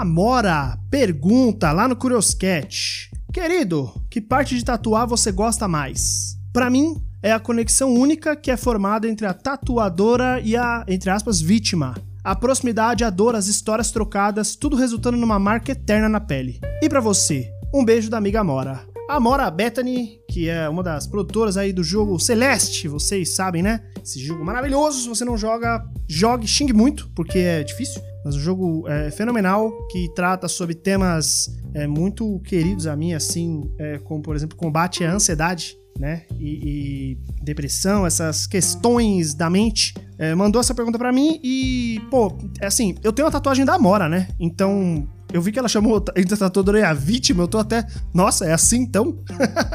Amora pergunta lá no Curioscat: Querido, que parte de tatuar você gosta mais? Para mim, é a conexão única que é formada entre a tatuadora e a, entre aspas, vítima. A proximidade, a dor, as histórias trocadas, tudo resultando numa marca eterna na pele. E para você, um beijo da amiga Amora. Amora Bethany, que é uma das produtoras aí do jogo Celeste, vocês sabem, né? Esse jogo maravilhoso, se você não joga, jogue, xingue muito, porque é difícil. Mas um jogo é, fenomenal que trata sobre temas é, muito queridos a mim, assim, é, como por exemplo combate à ansiedade, né? E, e depressão, essas questões da mente. É, mandou essa pergunta para mim e, pô, é assim, eu tenho uma tatuagem da Amora, né? Então, eu vi que ela chamou a e a vítima, eu tô até. Nossa, é assim então?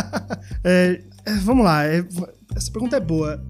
é, é, vamos lá, é, essa pergunta é boa.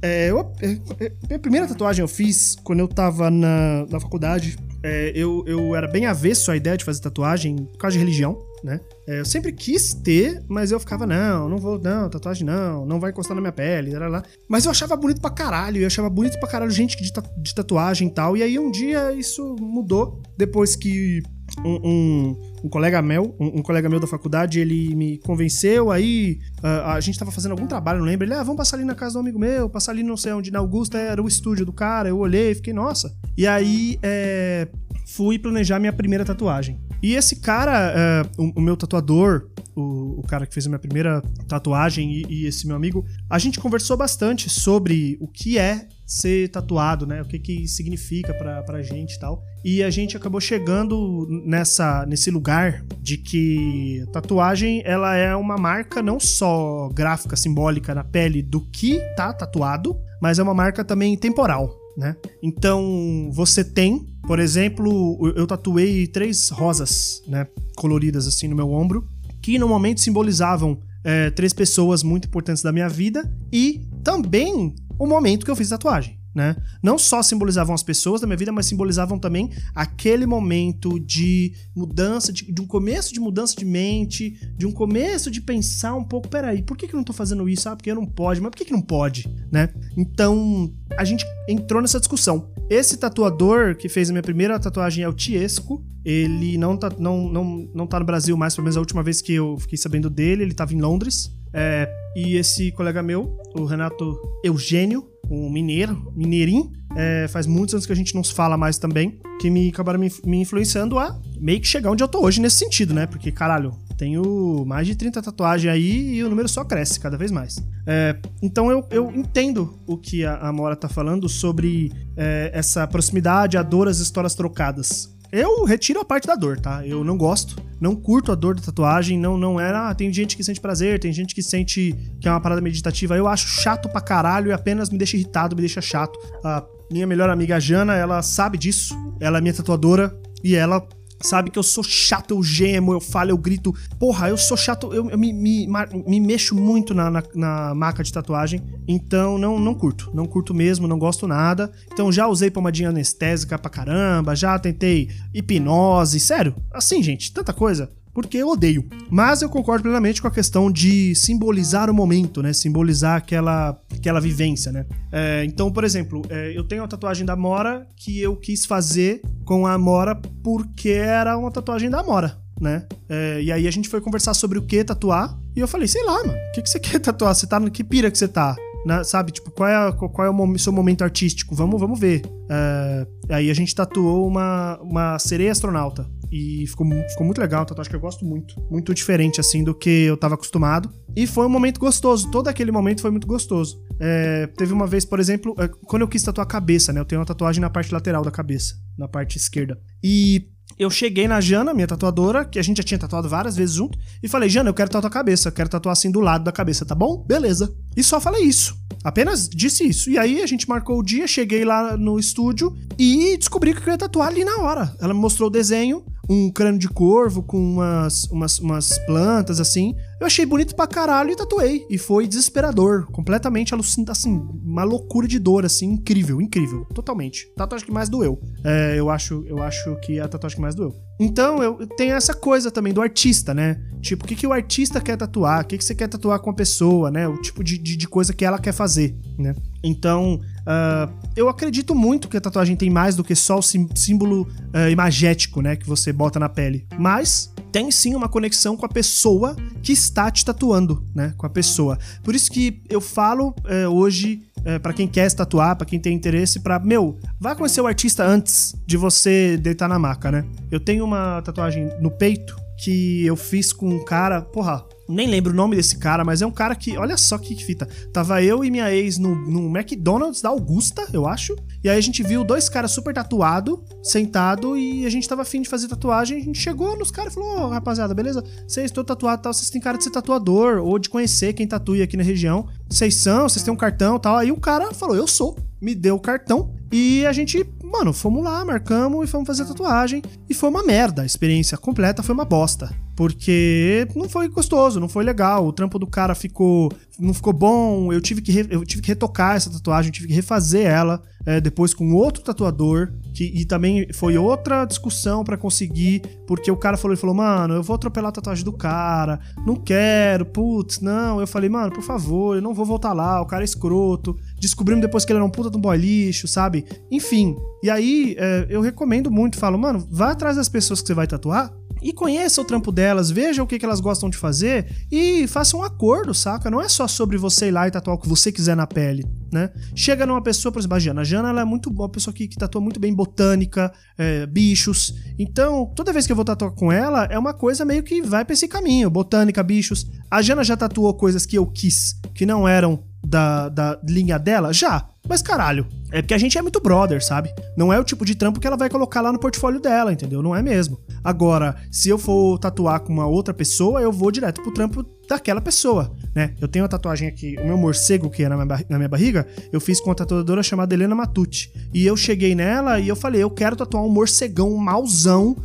É, eu, é, é, minha primeira tatuagem eu fiz quando eu tava na, na faculdade. É, eu, eu era bem avesso à ideia de fazer tatuagem por causa de religião, né? É, eu sempre quis ter, mas eu ficava, não, não vou, não, tatuagem não, não vai encostar na minha pele, lá, lá. Mas eu achava bonito pra caralho, eu achava bonito pra caralho gente de, de tatuagem e tal. E aí um dia isso mudou, depois que um, um, um, colega meu, um, um, colega meu da faculdade, ele me convenceu, aí uh, a gente tava fazendo algum trabalho, não lembro, ele, ah, vamos passar ali na casa do amigo meu, passar ali não sei onde, na Augusta, era o estúdio do cara, eu olhei, fiquei, nossa. E aí, é, fui planejar minha primeira tatuagem. E esse cara, é, o, o, meu tatuador, o, o, cara que fez a minha primeira tatuagem e, e esse meu amigo, a gente conversou bastante sobre o que é ser tatuado, né? O que que significa pra, pra gente e tal. E a gente acabou chegando nessa, nesse lugar de que tatuagem ela é uma marca não só gráfica, simbólica na pele do que tá tatuado, mas é uma marca também temporal, né? Então você tem, por exemplo, eu tatuei três rosas, né? Coloridas assim no meu ombro, que no momento simbolizavam é, três pessoas muito importantes da minha vida e também o momento que eu fiz tatuagem. Né? Não só simbolizavam as pessoas da minha vida, mas simbolizavam também aquele momento de mudança, de, de, um começo de mudança de mente, de um começo de pensar um pouco, peraí, por que, que eu não tô fazendo isso? Ah, porque eu não pode, mas por que, que não pode, né? Então, a gente entrou nessa discussão. Esse tatuador que fez a minha primeira tatuagem é o Tiesco. Ele não tá, não, não, não tá no Brasil mais, pelo menos a última vez que eu fiquei sabendo dele, ele tava em Londres. É, e esse colega meu, o Renato Eugênio, um mineiro, mineirinho, é, faz muitos anos que a gente não se fala mais também, que me acabaram me, me, influenciando a meio que chegar onde eu tô hoje nesse sentido, né? Porque, caralho, tenho mais de 30 tatuagens aí e o número só cresce cada vez mais. É, então eu, eu entendo o que a Amora tá falando sobre é, essa proximidade, a dor, as histórias trocadas. Eu retiro a parte da dor, tá? Eu não gosto, não curto a dor da tatuagem, não não era, ah, tem gente que sente prazer, tem gente que sente que é uma parada meditativa. Eu acho chato pra caralho e apenas me deixa irritado, me deixa chato. A minha melhor amiga Jana, ela sabe disso. Ela é minha tatuadora e ela sabe que eu sou chato, eu gemo, eu falo, eu grito. Porra, eu sou chato, eu, eu me, me, me, mexo muito na, na, na, maca de tatuagem, então não, não curto. Não curto mesmo, não gosto nada. Então já usei pomadinha anestésica pra caramba, já tentei hipnose, sério. Assim, gente, tanta coisa porque eu odeio. Mas eu concordo plenamente com a questão de simbolizar o momento, né? Simbolizar aquela, aquela vivência, né? É, então, por exemplo, é, eu tenho a tatuagem da Mora que eu quis fazer com a Mora porque era uma tatuagem da Mora. Né? É, e aí a gente foi conversar sobre o que tatuar. E eu falei, sei lá, mano, o que, que você quer tatuar? Você tá no que pira que você tá? Na, sabe, tipo, qual é, qual é o seu momento artístico? Vamos, vamos ver. É, aí a gente tatuou uma, uma sereia astronauta. E ficou, ficou muito legal, tatuagem que eu gosto muito. Muito diferente, assim, do que eu tava acostumado. E foi um momento gostoso. Todo aquele momento foi muito gostoso. É, teve uma vez, por exemplo, é, quando eu quis tatuar a cabeça, né? Eu tenho uma tatuagem na parte lateral da cabeça, na parte esquerda. E eu cheguei na Jana, minha tatuadora, que a gente já tinha tatuado várias vezes junto, e falei: Jana, eu quero tatuar a cabeça, eu quero tatuar assim do lado da cabeça, tá bom? Beleza. E só falei isso. Apenas disse isso. E aí a gente marcou o dia, cheguei lá no estúdio e descobri que eu ia tatuar ali na hora. Ela me mostrou o desenho, um crânio de corvo com umas, umas, umas plantas assim. Eu achei bonito pra caralho e tatuei. E foi desesperador. Completamente alucinante, assim, uma loucura de dor, assim, incrível, incrível. Totalmente. Tatuagem que mais doeu. É, eu, acho, eu acho que é a tatuagem que mais doeu. Então, eu tenho essa coisa também do artista, né? Tipo, o que, que o artista quer tatuar? O que, que você quer tatuar com a pessoa, né? O tipo de, de, de coisa que ela quer fazer, né? Então, Uh, eu acredito muito que a tatuagem tem mais do que só o símbolo uh, imagético, né? Que você bota na pele. Mas tem sim uma conexão com a pessoa que está te tatuando, né? Com a pessoa. Por isso que eu falo uh, hoje é, para quem quer se tatuar, para quem tem interesse, para meu, vá conhecer o artista antes de você deitar na maca, né? Eu tenho uma tatuagem no peito que eu fiz com um cara, porra, nem lembro o nome desse cara, mas é um cara que, olha só que fita. Tava eu e minha ex no, no McDonald's da Augusta, eu acho. E aí a gente viu dois caras super tatuado, sentado, e a gente tava afim de fazer tatuagem. A gente chegou nos caras e falou: Ô, oh, rapaziada, beleza? Vocês estão tatuados tal, vocês têm cara de ser tatuador, ou de conhecer quem tatua aqui na região. Vocês são, vocês têm um cartão tal. Aí o cara falou: Eu sou. Me deu o cartão. E a gente, mano, fomos lá, marcamos e fomos fazer tatuagem. E foi uma merda. A experiência completa foi uma bosta. Porque não foi gostoso, não foi legal. O trampo do cara ficou. não ficou bom. Eu tive que, re, eu tive que retocar essa tatuagem, tive que refazer ela é, depois com outro tatuador. Que, e também foi outra discussão para conseguir, porque o cara falou, ele falou, mano, eu vou atropelar a tatuagem do cara, não quero, putz, não. Eu falei, mano, por favor, eu não vou voltar lá, o cara é escroto. Descobrimos depois que ele era um puta de um boy lixo, sabe? Enfim. E aí, é, eu recomendo muito, falo, mano, vá atrás das pessoas que você vai tatuar e conheça o trampo delas, veja o que, que elas gostam de fazer e faça um acordo, saca? Não é só sobre você ir lá e tatuar o que você quiser na pele, né? Chega numa pessoa, por exemplo, a Jana. A Jana ela é muito uma pessoa que, que tatua muito bem botânica, é, bichos. Então, toda vez que eu vou tatuar com ela, é uma coisa meio que vai pra esse caminho: botânica, bichos. A Jana já tatuou coisas que eu quis, que não eram da, da linha dela? Já. Mas caralho, é porque a gente é muito brother, sabe? Não é o tipo de trampo que ela vai colocar lá no portfólio dela, entendeu? Não é mesmo. Agora, se eu for tatuar com uma outra pessoa, eu vou direto pro trampo daquela pessoa, né? Eu tenho uma tatuagem aqui, o meu morcego que é na minha, barriga, eu fiz com uma tatuadora chamada Helena Matucci. E eu cheguei nela e eu falei, eu quero tatuar um morcegão mauzão,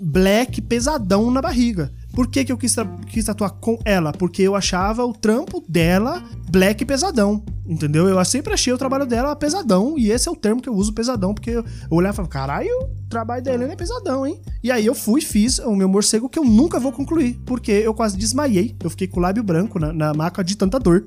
black, pesadão na barriga. Por que, que eu quis, quis tatuar com ela? Porque eu achava o trampo dela black pesadão. Entendeu? Eu sempre achei o trabalho dela pesadão. E esse é o termo que eu uso, pesadão. Porque eu olhava e falava, caralho, o trabalho da Helena é pesadão, hein? E aí eu fui fiz o meu morcego que eu nunca vou concluir. Porque eu quase desmaiei. Eu fiquei com o lábio branco na, na maca de tanta dor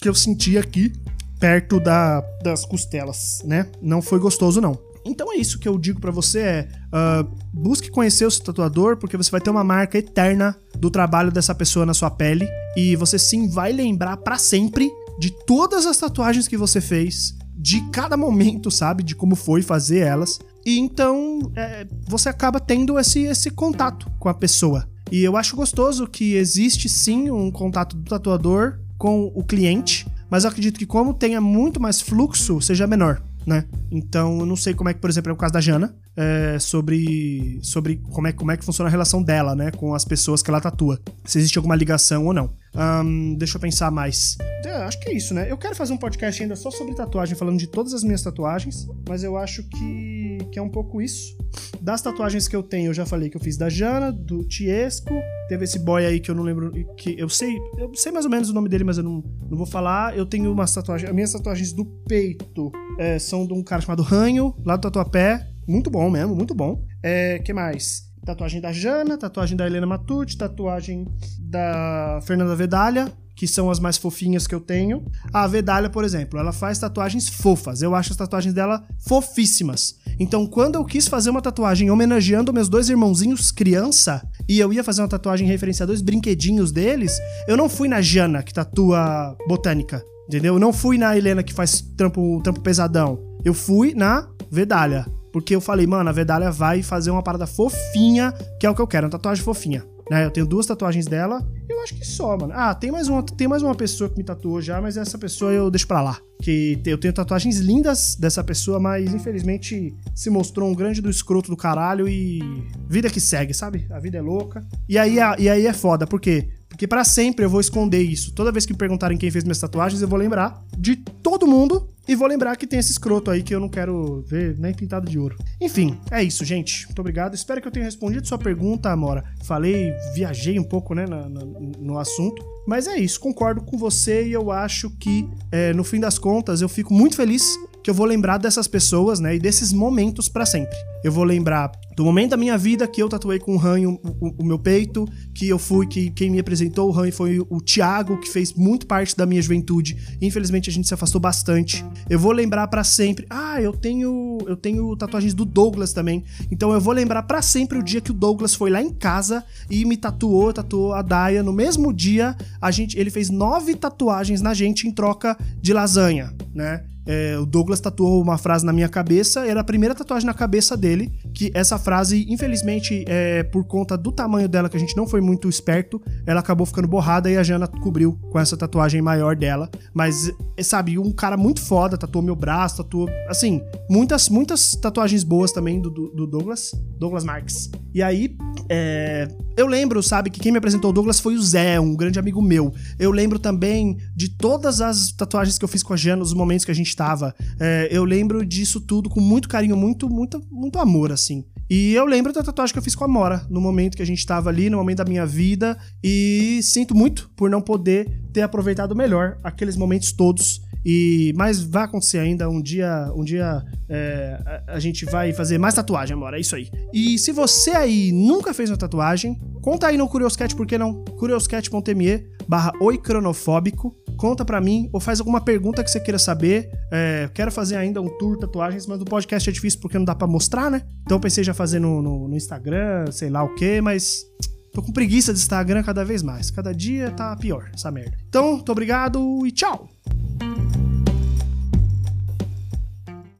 que eu senti aqui perto da, das costelas, né? Não foi gostoso, não. Então é isso que eu digo para você é uh, busque conhecer o seu tatuador porque você vai ter uma marca eterna do trabalho dessa pessoa na sua pele e você sim vai lembrar para sempre de todas as tatuagens que você fez, de cada momento, sabe, de como foi fazer elas. E então é, você acaba tendo esse, esse contato com a pessoa. E eu acho gostoso que existe sim um contato do tatuador com o cliente, mas eu acredito que como tenha muito mais fluxo, seja menor né? Então, eu não sei como é que, por exemplo, é o caso da Jana, é, sobre, sobre como, é, como é que funciona a relação dela, né, com as pessoas que ela tatua. Se existe alguma ligação ou não. Um, deixa eu pensar mais. É, acho que é isso, né? Eu quero fazer um podcast ainda só sobre tatuagem, falando de todas as minhas tatuagens, mas eu acho que, que é um pouco isso. Das tatuagens que eu tenho, eu já falei que eu fiz da Jana, do Tiesco, teve esse boy aí que eu não lembro, que eu sei, eu sei mais ou menos o nome dele, mas eu não, não vou falar. Eu tenho umas tatuagens, as minhas tatuagens do peito é, são de um cara chamado Ranho, lá do Tatuapé, muito bom mesmo, muito bom. É, que mais? Tatuagem da Jana, tatuagem da Helena Matucci, tatuagem da Fernanda Vedalha, que são as mais fofinhas que eu tenho. A Vedalha, por exemplo, ela faz tatuagens fofas. Eu acho as tatuagens dela fofíssimas. Então, quando eu quis fazer uma tatuagem homenageando meus dois irmãozinhos criança, e eu ia fazer uma tatuagem referenciando dois brinquedinhos deles, eu não fui na Jana, que tatua botânica. Entendeu? Eu não fui na Helena que faz trampo, trampo pesadão. Eu fui na Vedalha. Porque eu falei, mano, a Vedalha vai fazer uma parada fofinha, que é o que eu quero, uma tatuagem fofinha. Né? Eu tenho duas tatuagens dela, eu acho que só, mano. Ah, tem mais uma, tem mais uma pessoa que me tatuou já, mas essa pessoa eu deixo pra lá. Que eu tenho tatuagens lindas dessa pessoa, mas infelizmente se mostrou um grande do escroto do caralho e vida que segue, sabe? A vida é louca. E aí, e aí é foda, por quê? Porque para sempre eu vou esconder isso. Toda vez que me perguntarem quem fez minhas tatuagens, eu vou lembrar de todo mundo e vou lembrar que tem esse escroto aí que eu não quero ver nem pintado de ouro. Enfim, é isso, gente. Muito obrigado. Espero que eu tenha respondido sua pergunta, Amora. Falei, viajei um pouco, né, no, assunto. Mas é isso, concordo com você e eu acho que, é, no fim das contas, eu fico muito feliz que eu vou lembrar dessas pessoas, né, e desses momentos para sempre. Eu vou lembrar do momento da minha vida que eu tatuei com o ranho o, o, meu peito, que eu fui, que quem me apresentou o ranho foi o, o Thiago, que fez muito parte da minha juventude. Infelizmente a gente se afastou bastante. Eu vou lembrar para sempre. Ah, eu tenho eu tenho tatuagens do Douglas também. Então eu vou lembrar para sempre o dia que o Douglas foi lá em casa e me tatuou, tatuou a Daya. No mesmo dia, a gente ele fez nove tatuagens na gente em troca de lasanha, né? É, o Douglas tatuou uma frase na minha cabeça, era a primeira tatuagem na cabeça dele, que essa frase, infelizmente, é, por conta do tamanho dela, que a gente não foi muito esperto, ela acabou ficando borrada e a Jana cobriu com essa tatuagem maior dela. Mas, sabe, um cara muito foda, tatuou meu braço, tatuou, assim, muitas, muitas tatuagens boas também do, do Douglas, Douglas Marques. E aí, é, eu lembro, sabe, que quem me apresentou o Douglas foi o Zé, um grande amigo meu. Eu lembro também de todas as tatuagens que eu fiz com a Jana nos momentos que a gente estava. É, eu lembro disso tudo com muito carinho, muito, muito, muito amor, assim. E eu lembro da tatuagem que eu fiz com a Mora, no momento que a gente estava ali, no momento da minha vida. E sinto muito por não poder ter aproveitado melhor aqueles momentos todos e mas vai acontecer ainda um dia, um dia é, a, a, gente vai fazer mais tatuagem, amor. É isso aí. E se você aí nunca fez uma tatuagem, conta aí no Curioscat, por que não? curioscat.me barra oicronofóbico. Conta pra mim ou faz alguma pergunta que você queira saber. É, quero fazer ainda um tour tatuagens, mas no podcast é difícil porque não dá pra mostrar, né? Então pensei já fazer no, no, no Instagram, sei lá o que, mas tô com preguiça de Instagram cada vez mais. Cada dia tá pior essa merda. Então, muito obrigado e tchau!